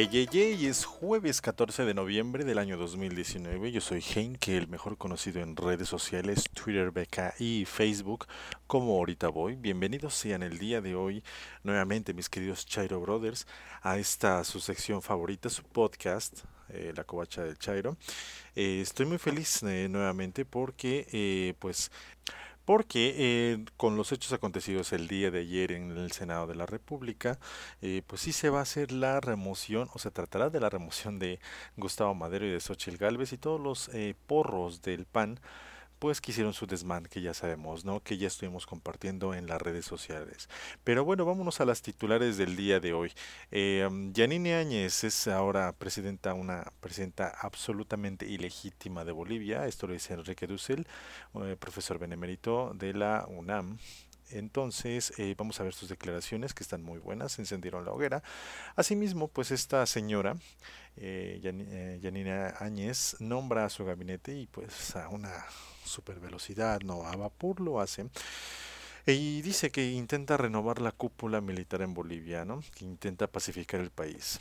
Ey, ey, ey, es jueves 14 de noviembre del año 2019. Yo soy Heinke, el mejor conocido en redes sociales, Twitter, BK y Facebook, como ahorita voy. Bienvenidos sean el día de hoy, nuevamente, mis queridos Chairo Brothers, a esta su sección favorita, su podcast, eh, La Covacha del Chairo. Eh, estoy muy feliz eh, nuevamente porque, eh, pues, porque eh, con los hechos acontecidos el día de ayer en el Senado de la República, eh, pues sí se va a hacer la remoción, o se tratará de la remoción de Gustavo Madero y de Xochitl Gálvez y todos los eh, porros del PAN, pues que hicieron su desmán, que ya sabemos, ¿no? Que ya estuvimos compartiendo en las redes sociales. Pero bueno, vámonos a las titulares del día de hoy. Eh, Yanine Áñez es ahora presidenta, una presidenta absolutamente ilegítima de Bolivia. Esto lo dice Enrique Dussel, eh, profesor benemérito de la UNAM. Entonces, eh, vamos a ver sus declaraciones que están muy buenas, encendieron la hoguera. Asimismo, pues esta señora, eh, Yani- eh, Áñez, nombra a su gabinete y pues a una super velocidad, no a vapor lo hace. Y dice que intenta renovar la cúpula militar en Bolivia, ¿no? Que intenta pacificar el país.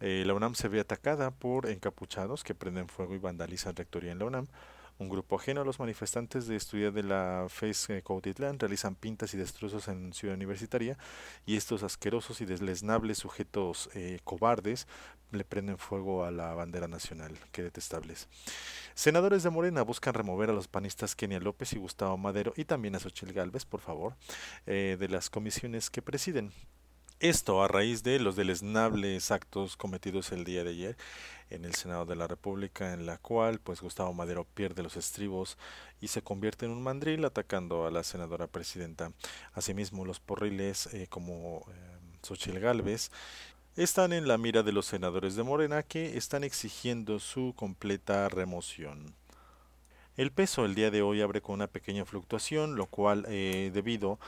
Eh, la UNAM se ve atacada por encapuchados que prenden fuego y vandalizan rectoría en la UNAM. Un grupo ajeno a los manifestantes de estudiar de la FES eh, Cuautitlán realizan pintas y destrozos en Ciudad Universitaria y estos asquerosos y deslesnables sujetos cobardes le prenden fuego a la bandera nacional. Qué detestables. Senadores de Morena buscan remover a los panistas Kenia López y Gustavo Madero y también a Xochitl Gálvez, por favor, eh, de las comisiones que presiden. Esto a raíz de los deleznables actos cometidos el día de ayer en el Senado de la República, en la cual pues Gustavo Madero pierde los estribos y se convierte en un mandril atacando a la senadora presidenta. Asimismo, los porriles eh, como eh, Xochitl Gálvez están en la mira de los senadores de Morena que están exigiendo su completa remoción. El peso el día de hoy abre con una pequeña fluctuación, lo cual eh, debido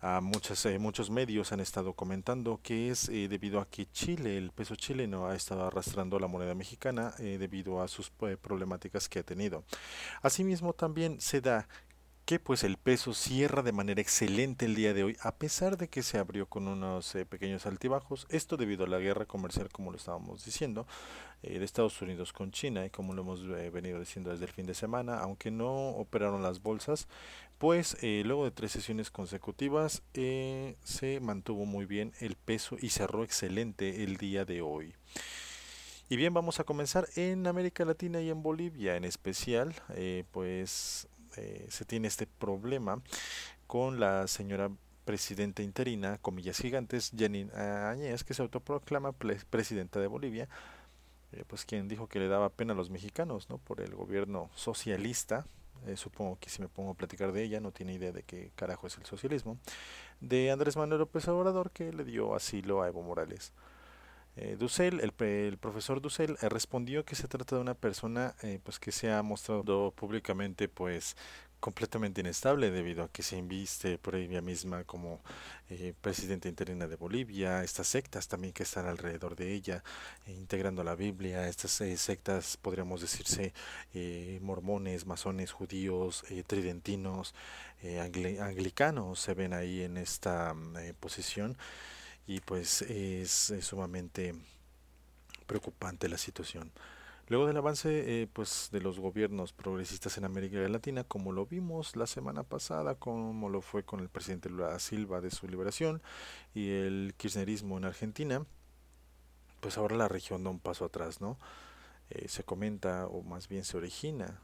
a muchas, eh, muchos medios han estado comentando que es eh, debido a que Chile, el peso chileno, ha estado arrastrando la moneda mexicana eh, debido a sus problemáticas que ha tenido. Asimismo, también se da que pues el peso cierra de manera excelente el día de hoy, a pesar de que se abrió con unos eh, pequeños altibajos, esto debido a la guerra comercial, como lo estábamos diciendo, eh, de Estados Unidos con China, y como lo hemos eh, venido diciendo desde el fin de semana, aunque no operaron las bolsas, pues luego de tres sesiones consecutivas se mantuvo muy bien el peso y cerró excelente el día de hoy. Y bien, vamos a comenzar en América Latina y en Bolivia en especial, pues eh, se tiene este problema con la señora presidenta interina, comillas gigantes, Janine Áñez, que se autoproclama presidenta de Bolivia, eh, pues quien dijo que le daba pena a los mexicanos, ¿no? Por el gobierno socialista, eh, supongo que si me pongo a platicar de ella no tiene idea de qué carajo es el socialismo, de Andrés Manuel López Obrador que le dio asilo a Evo Morales. Eh, Dussel, el, el profesor Dussel, eh, respondió que se trata de una persona eh, pues que se ha mostrado públicamente pues completamente inestable debido a que se inviste por ella misma como eh, presidenta interina de Bolivia, estas sectas también que están alrededor de ella, eh, integrando la Biblia, estas eh, sectas podríamos decirse eh, mormones, masones, judíos, tridentinos, angli- anglicanos se ven ahí en esta mm, posición y pues es, sumamente preocupante la situación. Luego del avance eh, pues de los gobiernos progresistas en América Latina, como lo vimos la semana pasada, como lo fue con el presidente Lula Silva de su liberación y el kirchnerismo en Argentina, pues ahora la región da un paso atrás, ¿no? Eh, se comenta, o más bien se origina,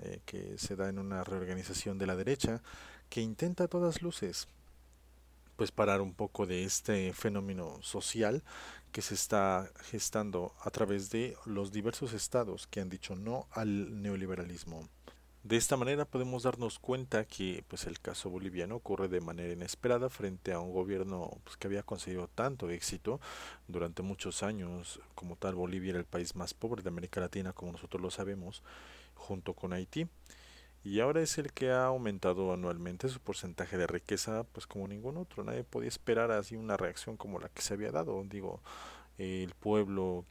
eh, que se da en una reorganización de la derecha que intenta a todas luces pues parar un poco de este fenómeno social que se está gestando a través de los diversos estados que han dicho no al neoliberalismo. De esta manera podemos darnos cuenta que pues el caso boliviano ocurre de manera inesperada frente a un gobierno pues, que había conseguido tanto éxito durante muchos años. Como tal, Bolivia era el país más pobre de América Latina, como nosotros lo sabemos, junto con Haití y ahora es el que ha aumentado anualmente su porcentaje de riqueza, pues como ningún otro. Nadie podía esperar así una reacción como la que se había dado. Digo, el pueblo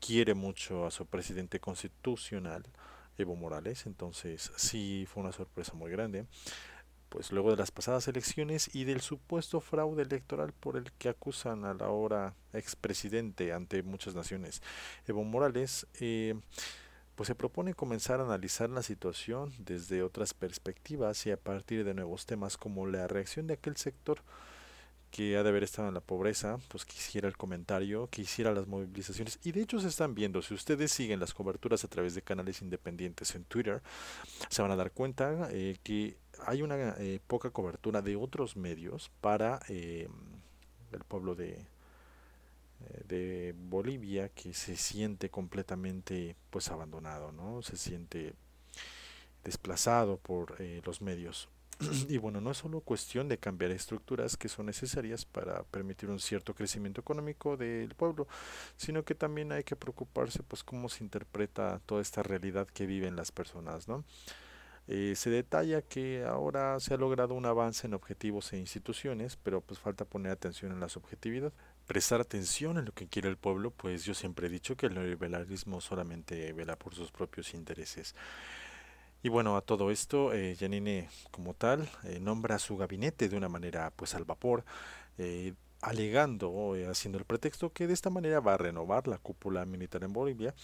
quiere mucho a su presidente constitucional, Evo Morales, entonces sí fue una sorpresa muy grande. pues luego de las pasadas elecciones y del supuesto fraude electoral por el que acusan a la hora expresidente ante muchas naciones, Evo Morales, eh, pues se propone comenzar a analizar la situación desde otras perspectivas y a partir de nuevos temas como la reacción de aquel sector que ha de haber estado en la pobreza, pues quisiera el comentario, quisiera las movilizaciones, y de hecho se están viendo, si ustedes siguen las coberturas a través de canales independientes en Twitter, se van a dar cuenta eh, que hay una eh, poca cobertura de otros medios para eh, el pueblo de, de Bolivia que se siente completamente pues abandonado, ¿no? Se siente desplazado por los medios. y bueno, no es solo cuestión de cambiar estructuras que son necesarias para permitir un cierto crecimiento económico del pueblo, sino que también hay que preocuparse pues cómo se interpreta toda esta realidad que viven las personas, ¿no? Eh, se detalla que ahora se ha logrado un avance en objetivos e instituciones, pero pues falta poner atención en la subjetividad, prestar atención en lo que quiere el pueblo, pues yo siempre he dicho que el neoliberalismo solamente vela por sus propios intereses. Y bueno, a todo esto, eh, Janine como tal eh, nombra su gabinete de una manera pues al vapor, eh, alegando, eh, haciendo el pretexto que de esta manera va a renovar la cúpula militar en Bolivia.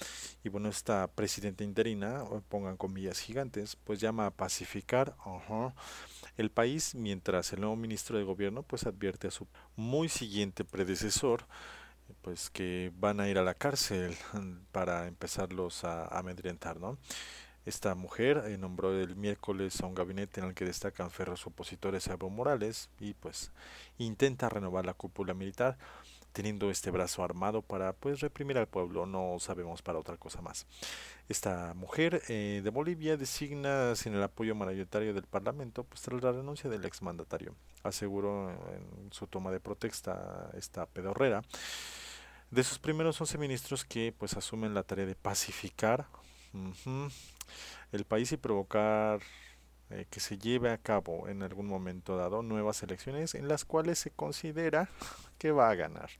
Y bueno, esta presidenta interina, pongan comillas gigantes, pues llama a pacificar el país mientras el nuevo ministro de gobierno pues advierte a su muy siguiente predecesor pues que van a ir a la cárcel para empezarlos a amedrentar, ¿no? Esta mujer eh, nombró el miércoles a un gabinete en el que destacan ferros opositores a Evo Morales y pues intenta renovar la cúpula militar teniendo este brazo armado para pues reprimir al pueblo, no sabemos para otra cosa más. Esta mujer eh, de Bolivia designa sin el apoyo mayoritario del Parlamento pues tras la renuncia del exmandatario, aseguró en su toma de protesta esta pedorrera. De sus primeros 11 ministros que pues asumen la tarea de pacificar el país y provocar eh, que se lleve a cabo en algún momento dado nuevas elecciones en las cuales se considera que va a ganar.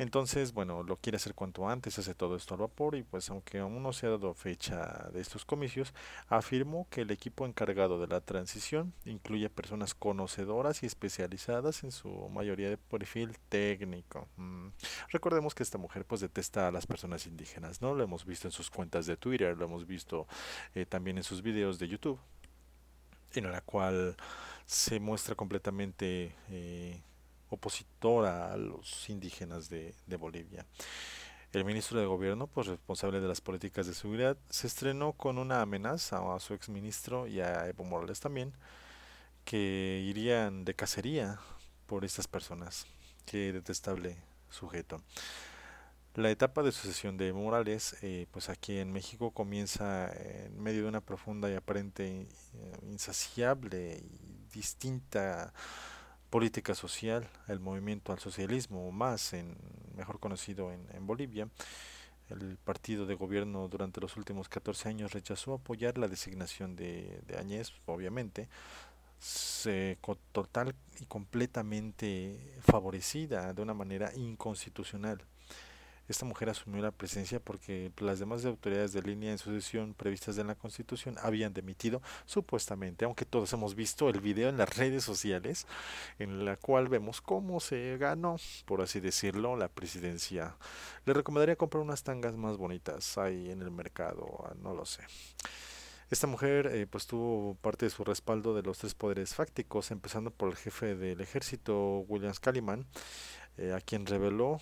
Entonces, bueno, lo quiere hacer cuanto antes, hace todo esto al vapor y pues aunque aún no se ha dado fecha de estos comicios, afirmó que el equipo encargado de la transición incluye personas conocedoras y especializadas en su mayoría de perfil técnico. Mm. Recordemos que esta mujer pues detesta a las personas indígenas, ¿no? Lo hemos visto en sus cuentas de Twitter, lo hemos visto eh, también en sus videos de YouTube, en la cual se muestra completamente... Eh, opositora a los indígenas de, Bolivia. El ministro de Gobierno, pues responsable de las políticas de seguridad, se estrenó con una amenaza a su exministro y a Evo Morales también, que irían de cacería por estas personas. Qué detestable sujeto. La etapa de sucesión de Morales, eh, pues aquí en México comienza en medio de una profunda y aparente eh, insaciable y distinta política social, el movimiento al socialismo o más, en, mejor conocido en, Bolivia. El partido de gobierno durante los últimos 14 años rechazó apoyar la designación de, de Añez, obviamente, se, total y completamente favorecida de una manera inconstitucional. Esta mujer asumió la presencia porque las demás autoridades de línea en sucesión previstas en la Constitución habían demitido, supuestamente, aunque todos hemos visto el video en las redes sociales, en la cual vemos cómo se ganó, por así decirlo, la presidencia. Le recomendaría comprar unas tangas más bonitas ahí en el mercado, ah, no lo sé. Esta mujer eh, pues tuvo parte de su respaldo de los tres poderes fácticos, empezando por el jefe del ejército, William Scaliman, eh, a quien reveló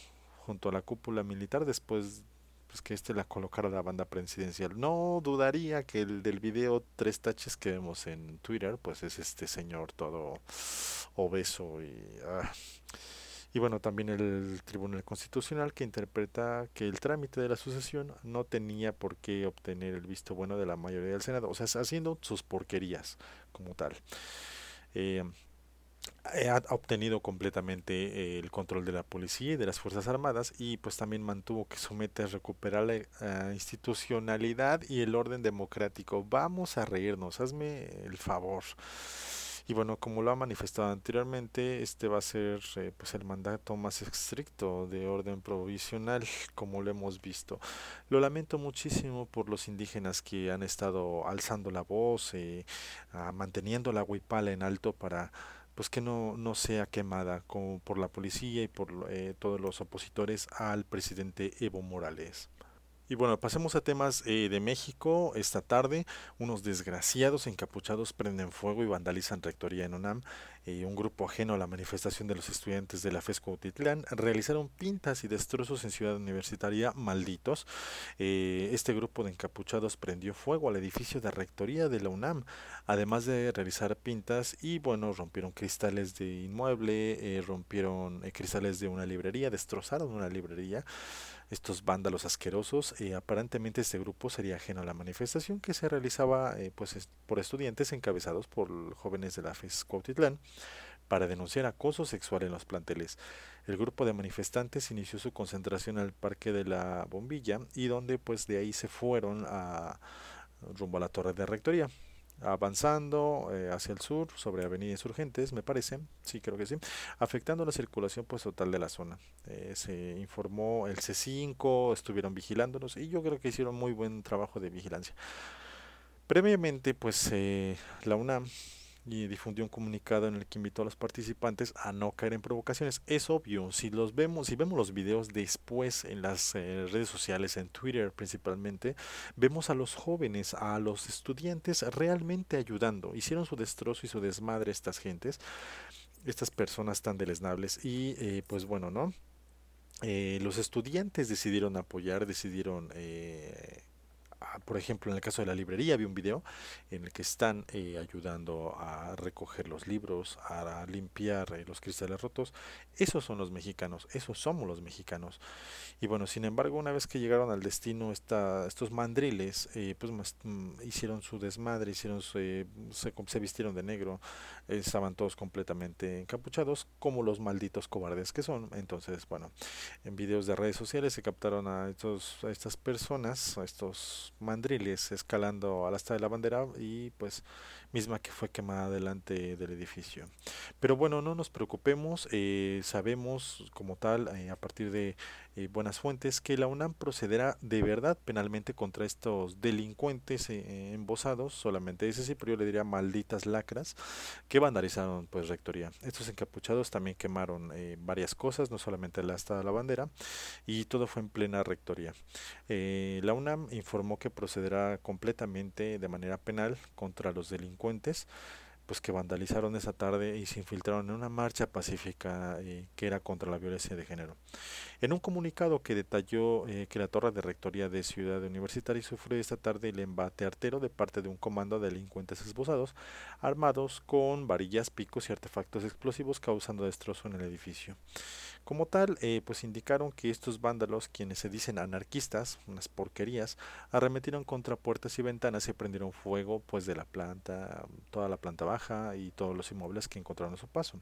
junto a la cúpula militar después pues que este la colocara la banda presidencial. No dudaría que el del video tres taches que vemos en Twitter, pues es este señor todo obeso y ah. y bueno, también el Tribunal Constitucional que interpreta que el trámite de la sucesión no tenía por qué obtener el visto bueno de la mayoría del Senado, o sea, haciendo sus porquerías como tal. Eh, ha obtenido completamente eh, el control de la policía y de las Fuerzas Armadas y pues también mantuvo que su meta es recuperar la eh, institucionalidad y el orden democrático. Vamos a reírnos, hazme el favor. Y bueno, como lo ha manifestado anteriormente, este va a ser eh, pues el mandato más estricto de orden provisional, como lo hemos visto. Lo lamento muchísimo por los indígenas que han estado alzando la voz, eh, ah, manteniendo la huipala en alto para pues que no, no sea quemada como por la policía y por eh, todos los opositores al presidente Evo Morales. Y bueno, pasemos a temas eh, de México. Esta tarde, unos desgraciados encapuchados prenden fuego y vandalizan rectoría en UNAM. Y un grupo ajeno a la manifestación de los estudiantes de la FESCO Titlán realizaron pintas y destrozos en Ciudad Universitaria malditos. Eh, este grupo de encapuchados prendió fuego al edificio de rectoría de la UNAM, además de realizar pintas y bueno, rompieron cristales de inmueble, eh, rompieron cristales de una librería, destrozaron una librería estos vándalos asquerosos. Eh, aparentemente este grupo sería ajeno a la manifestación que se realizaba eh, pues, por estudiantes encabezados por jóvenes de la FES Cuautitlán para denunciar acoso sexual en los planteles. El grupo de manifestantes inició su concentración al Parque de la Bombilla y donde pues de ahí se fueron a rumbo a la torre de rectoría avanzando eh, hacia el sur sobre Avenida Insurgentes, me parece, sí creo que sí, afectando la circulación pues total de la zona. Eh, se informó el C5, estuvieron vigilándonos y yo creo que hicieron muy buen trabajo de vigilancia. Previamente pues eh, la UNAM y difundió un comunicado en el que invitó a los participantes a no caer en provocaciones. Es obvio, si los vemos, si vemos los videos después en las eh, redes sociales, en Twitter principalmente, vemos a los jóvenes, a los estudiantes realmente ayudando. Hicieron su destrozo y su desmadre estas gentes, estas personas tan deleznables y eh, pues bueno, ¿no? Eh, los estudiantes decidieron apoyar, decidieron eh, por ejemplo, en el caso de la librería, vi un video en el que están eh, ayudando a recoger los libros, a limpiar eh, los cristales rotos. Esos son los mexicanos, esos somos los mexicanos. Y bueno, sin embargo, una vez que llegaron al destino esta, estos mandriles, eh, pues mm, hicieron su desmadre, hicieron se, se, vistieron de negro, estaban todos completamente encapuchados, como los malditos cobardes que son. Entonces, bueno, en videos de redes sociales se captaron a, estos, a estas personas, a estos mandriles escalando a la asta de la bandera y pues misma que fue quemada delante del edificio. Pero bueno, no nos preocupemos, eh, sabemos como tal eh, a partir de eh, buenas fuentes que la UNAM procederá de verdad penalmente contra estos delincuentes embosados, solamente ese sí, pero yo le diría malditas lacras, que vandalizaron pues rectoría. Estos encapuchados también quemaron varias cosas, no solamente la asta de la bandera, y todo fue en plena rectoría. la UNAM informó que procederá completamente de manera penal contra los delincuentes pues que vandalizaron esa tarde y se infiltraron en una marcha pacífica eh, que era contra la violencia de género. En un comunicado que detalló eh, que la torre de rectoría de Ciudad Universitaria sufrió esta tarde el embate artero de parte de un comando de delincuentes esbozados armados con varillas, picos y artefactos explosivos causando destrozo en el edificio. Como tal, eh, pues indicaron que estos vándalos, quienes se dicen anarquistas, unas porquerías, arremetieron contra puertas y ventanas y prendieron fuego pues de la planta, toda la planta baja y todos los inmuebles que encontraron a su paso.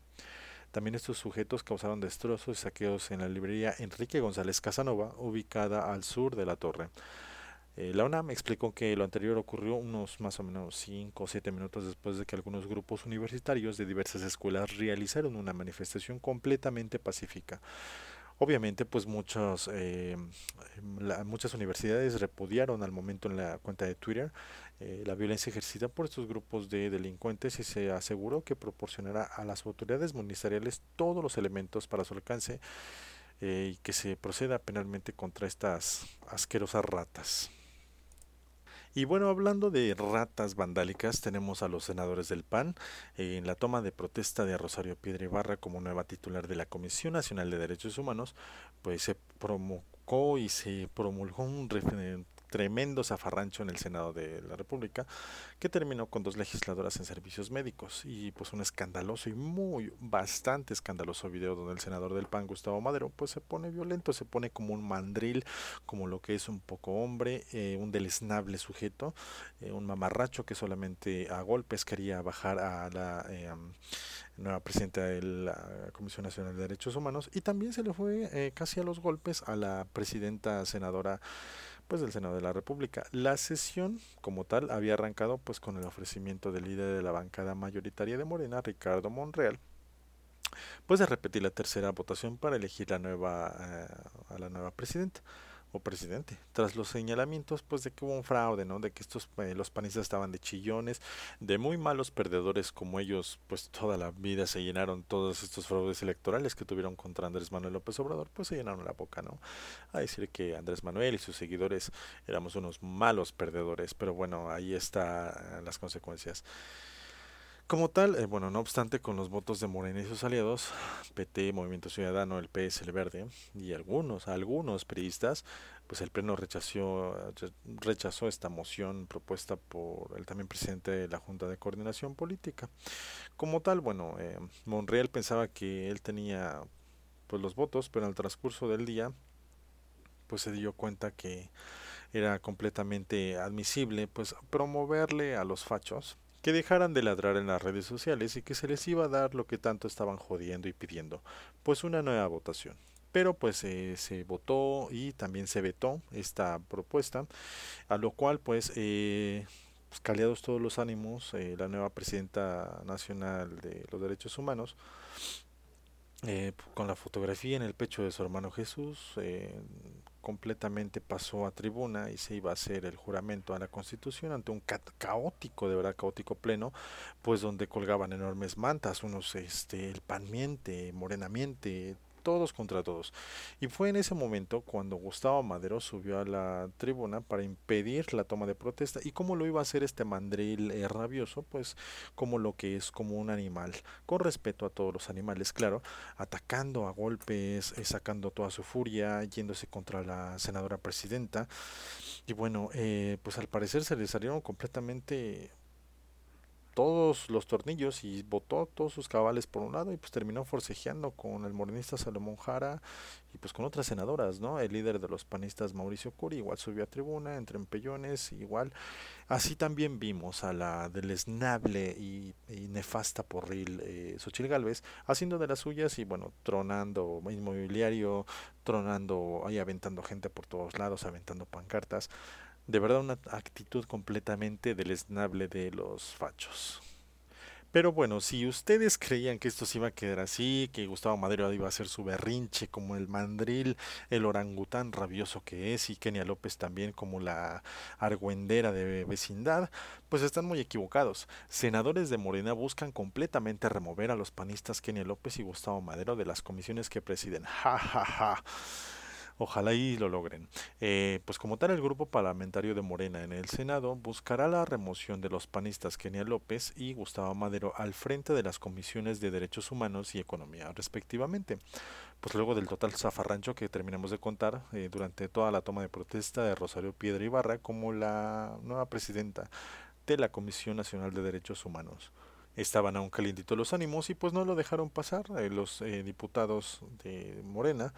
También estos sujetos causaron destrozos y saqueos en la librería Enrique González Casanova, ubicada al sur de la torre. Eh, la UNAM explicó que lo anterior ocurrió unos más o menos 5 o 7 minutos después de que algunos grupos universitarios de diversas escuelas realizaron una manifestación completamente pacífica. Obviamente, pues muchos, eh, muchas universidades repudiaron al momento en la cuenta de Twitter eh, la violencia ejercida por estos grupos de delincuentes y se aseguró que proporcionará a las autoridades ministeriales todos los elementos para su alcance y que se proceda penalmente contra estas asquerosas ratas. Y bueno, hablando de ratas vandálicas, tenemos a los senadores del PAN en la toma de protesta de Rosario Piedra Ibarra como nueva titular de la Comisión Nacional de Derechos Humanos, pues se promulgó y se promulgó un tremendo zafarrancho en el Senado de la República que terminó con dos legisladoras en servicios médicos y pues un escandaloso y muy bastante escandaloso video donde el senador del PAN Gustavo Madero pues se pone violento, se pone como un mandril, como lo que es un poco hombre, eh, un deleznable sujeto, eh, un mamarracho que solamente a golpes quería bajar a la eh, nueva presidenta de la Comisión Nacional de Derechos Humanos y también se le fue casi a los golpes a la presidenta senadora pues del Senado de la República. La sesión como tal había arrancado pues con el ofrecimiento del líder de la bancada mayoritaria de Morena, Ricardo Monreal, pues de repetir la tercera votación para elegir la nueva eh, a la nueva presidenta presidente, tras los señalamientos pues de que hubo un fraude, ¿no? De que estos eh, los panistas estaban de chillones, de muy malos perdedores como ellos, pues toda la vida se llenaron todos estos fraudes electorales que tuvieron contra Andrés Manuel López Obrador, pues se llenaron la boca, ¿no? A decir que Andrés Manuel y sus seguidores éramos unos malos perdedores, pero bueno, ahí están las consecuencias. Como tal, eh, bueno, no obstante, con los votos de Morena y sus aliados, PT, Movimiento Ciudadano, el PS, el Verde y algunos, algunos periodistas, pues el Pleno rechazó, rechazó esta moción propuesta por el también presidente de la Junta de Coordinación Política. Como tal, bueno, eh, Monreal pensaba que él tenía pues los votos, pero en el transcurso del día, pues se dio cuenta que era completamente admisible, pues promoverle a los fachos que dejaran de ladrar en las redes sociales y que se les iba a dar lo que tanto estaban jodiendo y pidiendo, pues una nueva votación. Pero pues eh, se votó y también se vetó esta propuesta, a lo cual pues, eh, pues caliados todos los ánimos, eh, la nueva presidenta nacional de los derechos humanos, eh, con la fotografía en el pecho de su hermano Jesús, eh, completamente pasó a tribuna y se iba a hacer el juramento a la Constitución ante un caótico, de verdad caótico pleno, pues donde colgaban enormes mantas, unos este el panmiente, morenamiente, todos contra todos. Y fue en ese momento cuando Gustavo Madero subió a la tribuna para impedir la toma de protesta. ¿Y cómo lo iba a hacer este mandril eh, rabioso? Pues como lo que es como un animal, con respeto a todos los animales, claro, atacando a golpes, eh, sacando toda su furia, yéndose contra la senadora presidenta. Y bueno, eh, pues al parecer se le salieron completamente los tornillos y botó todos sus cabales por un lado y pues terminó forcejeando con el morenista Salomón Jara y pues con otras senadoras, ¿no? El líder de los panistas Mauricio Curi igual subió a tribuna entre empellones, igual. Así también vimos a la deleznable y, y nefasta porril eh, Xochil Galvez haciendo de las suyas y bueno, tronando inmobiliario, tronando ahí aventando gente por todos lados, aventando pancartas de verdad una actitud completamente deleznable de los fachos. Pero bueno, si ustedes creían que esto se iba a quedar así, que Gustavo Madero iba a hacer su berrinche como el mandril, el orangután rabioso que es, y Kenia López también como la argüendera de vecindad, pues están muy equivocados. Senadores de Morena buscan completamente remover a los panistas Kenia López y Gustavo Madero de las comisiones que presiden. Ja, ja, ja. Ojalá y lo logren. Eh, pues como tal, el grupo parlamentario de Morena en el Senado buscará la remoción de los panistas Kenia López y Gustavo Madero al frente de las comisiones de Derechos Humanos y Economía, respectivamente. Pues luego del total zafarrancho que terminamos de contar eh, durante toda la toma de protesta de Rosario Piedra Ibarra como la nueva presidenta de la Comisión Nacional de Derechos Humanos estaban aún calientitos los ánimos y pues no lo dejaron pasar eh, los diputados de Morena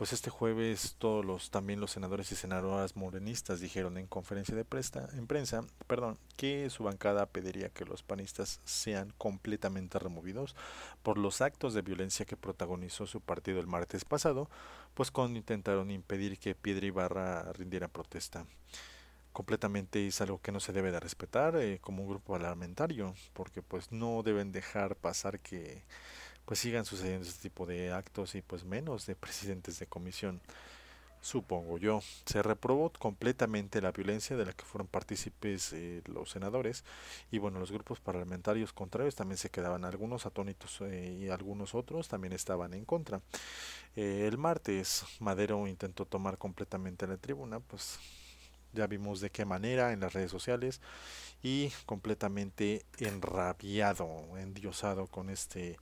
pues este jueves todos los también los senadores y senadoras morenistas dijeron en conferencia de presta, en prensa, perdón, que su bancada pediría que los panistas sean completamente removidos por los actos de violencia que protagonizó su partido el martes pasado, pues cuando intentaron impedir que Piedra Ibarra rindiera protesta. Completamente es algo que no se debe de respetar eh, como un grupo parlamentario porque pues no deben dejar pasar que pues sigan sucediendo este tipo de actos y pues menos de presidentes de comisión. Supongo yo, se reprobó completamente la violencia de la que fueron partícipes eh, los senadores y bueno, los grupos parlamentarios contrarios también se quedaban algunos atónitos eh, y algunos otros también estaban en contra. Eh, el martes Madero intentó tomar completamente la tribuna, pues ya vimos de qué manera en las redes sociales y completamente enrabiado, endiosado con este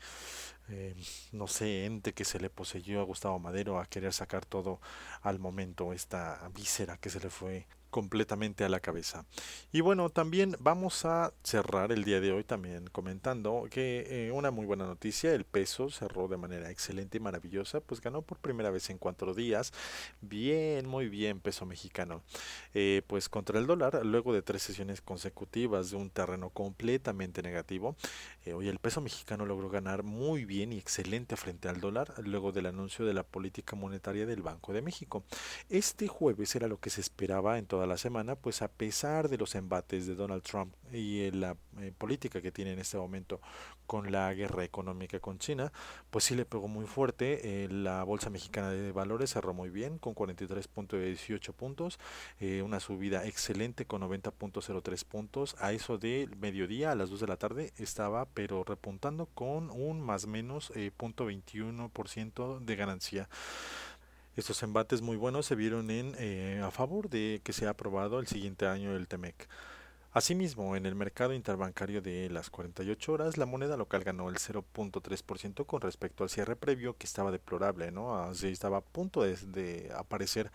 eh, no sé, ente que se le poseyó a Gustavo Madero a querer sacar todo al momento, esta víscera que se le fue completamente a la cabeza. Y bueno, también vamos a cerrar el día de hoy también comentando que eh, una muy buena noticia, el peso cerró de manera excelente y maravillosa, pues ganó por primera vez en cuatro días, bien, muy bien peso mexicano, eh, pues contra el dólar, luego de tres sesiones consecutivas de un terreno completamente negativo, hoy el peso mexicano logró ganar muy bien bien y excelente frente al dólar luego del anuncio de la política monetaria del Banco de México. Este jueves era lo que se esperaba en toda la semana, pues a pesar de los embates de Donald Trump y la eh, política que tiene en este momento con la guerra económica con China, pues sí le pegó muy fuerte. Eh, la Bolsa Mexicana de Valores cerró muy bien con 43.18 puntos, eh, una subida excelente con 90.03 puntos. A eso de mediodía, a las 2 de la tarde, estaba pero repuntando con un más menos eh, 0.21% de ganancia. Estos embates muy buenos se vieron en eh, a favor de que sea aprobado el siguiente año el TEMEC. Asimismo, en el mercado interbancario de las 48 horas, la moneda local ganó el 0.3% con respecto al cierre previo, que estaba deplorable, ¿no? Así estaba a punto de, de aparecer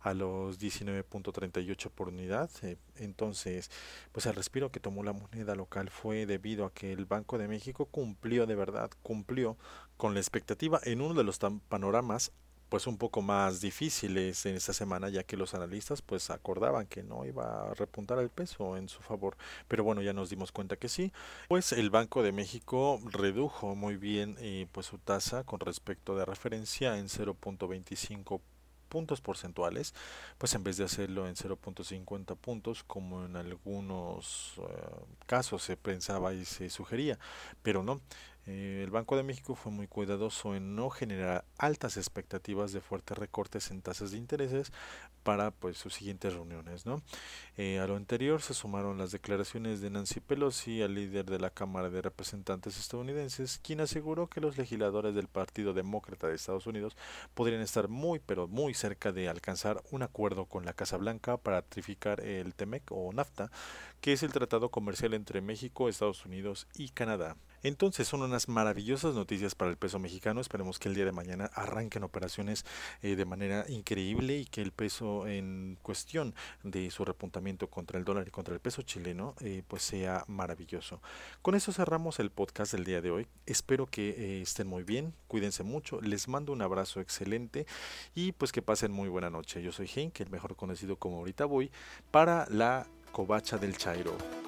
a los 19.38 por unidad. Eh, entonces, pues el respiro que tomó la moneda local fue debido a que el Banco de México cumplió de verdad, cumplió con la expectativa en uno de los panoramas pues un poco más difíciles en esta semana ya que los analistas pues acordaban que no iba a repuntar el peso en su favor. Pero bueno ya nos dimos cuenta que sí. Pues el Banco de México redujo muy bien eh, pues su tasa con respecto de referencia en 0.25 puntos porcentuales, pues en vez de hacerlo en 0.50 puntos como en algunos uh, casos se pensaba y se sugería, pero no, eh, el Banco de México fue muy cuidadoso en no generar altas expectativas de fuertes recortes en tasas de intereses para pues sus siguientes reuniones. ¿no? Eh, a lo anterior se sumaron las declaraciones de Nancy Pelosi, al líder de la Cámara de Representantes estadounidenses, quien aseguró que los legisladores del Partido Demócrata de Estados Unidos podrían estar muy pero muy cerca de alcanzar un acuerdo con la Casa Blanca para ratificar el TEMEC o NAFTA, que es el tratado comercial entre México, Estados Unidos y Canadá. Entonces son unas maravillosas noticias para el peso mexicano. Esperemos que el día de mañana arranquen operaciones eh, de manera increíble y que el peso en cuestión de su repuntamiento contra el dólar y contra el peso chileno eh, pues sea maravilloso. Con eso cerramos el podcast del día de hoy. Espero que eh, estén muy bien, cuídense mucho, les mando un abrazo excelente y pues que pasen muy buena noche. Yo soy Henk, el mejor conocido como ahorita voy, para la covacha del Chairo.